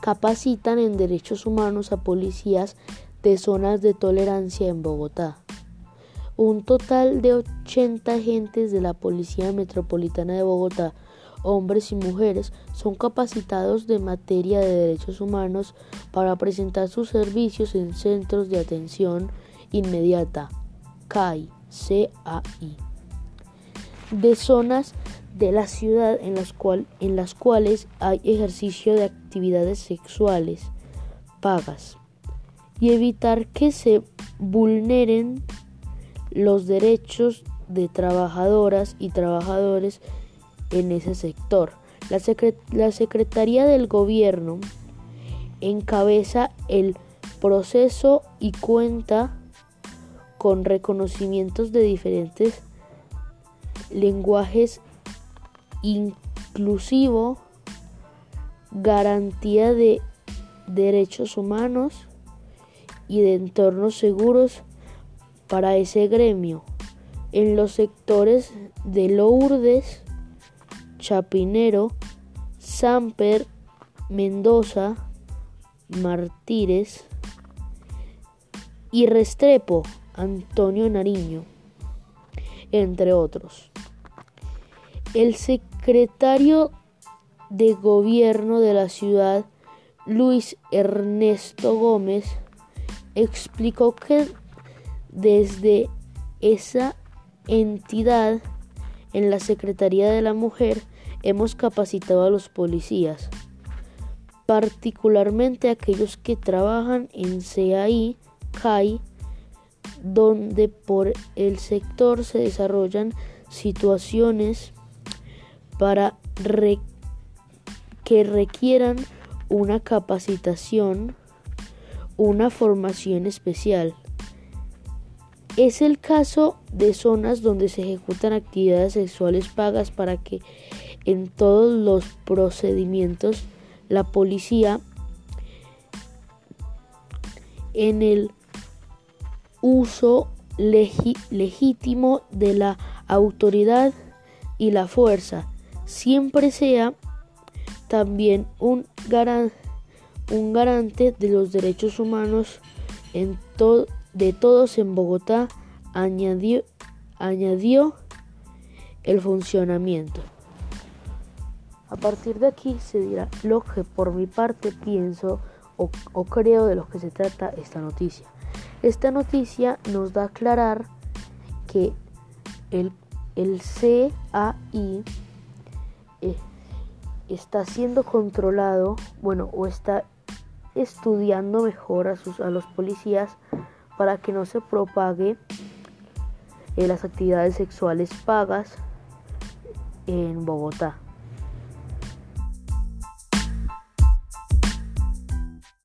capacitan en derechos humanos a policías de zonas de tolerancia en Bogotá. Un total de 80 agentes de la Policía Metropolitana de Bogotá, hombres y mujeres, son capacitados de materia de derechos humanos para presentar sus servicios en centros de atención inmediata, CAI, CAI, de zonas de la ciudad en las, en las cuales hay ejercicio de actividades sexuales pagas y evitar que se vulneren los derechos de trabajadoras y trabajadores en ese sector. La, la Secretaría del Gobierno encabeza el proceso y cuenta con reconocimientos de diferentes lenguajes inclusivo, garantía de derechos humanos y de entornos seguros para ese gremio. En los sectores de Lourdes, Chapinero, Samper, Mendoza, Martínez y Restrepo, Antonio Nariño, entre otros. El secretario de gobierno de la ciudad, Luis Ernesto Gómez, explicó que desde esa entidad en la Secretaría de la Mujer hemos capacitado a los policías, particularmente aquellos que trabajan en CAI, CAI, donde por el sector se desarrollan situaciones para que requieran una capacitación, una formación especial. Es el caso de zonas donde se ejecutan actividades sexuales pagas para que en todos los procedimientos la policía en el uso legítimo de la autoridad y la fuerza siempre sea también un, garante de los derechos humanos en de todos en Bogotá, añadió el funcionamiento. A partir de aquí se dirá lo que por mi parte pienso o, creo de lo que se trata esta noticia. Esta noticia nos da a aclarar que el, el CAI eh, está siendo controlado, bueno, o está estudiando mejor a, sus, a los policías para que no se propague eh, las actividades sexuales pagas en Bogotá.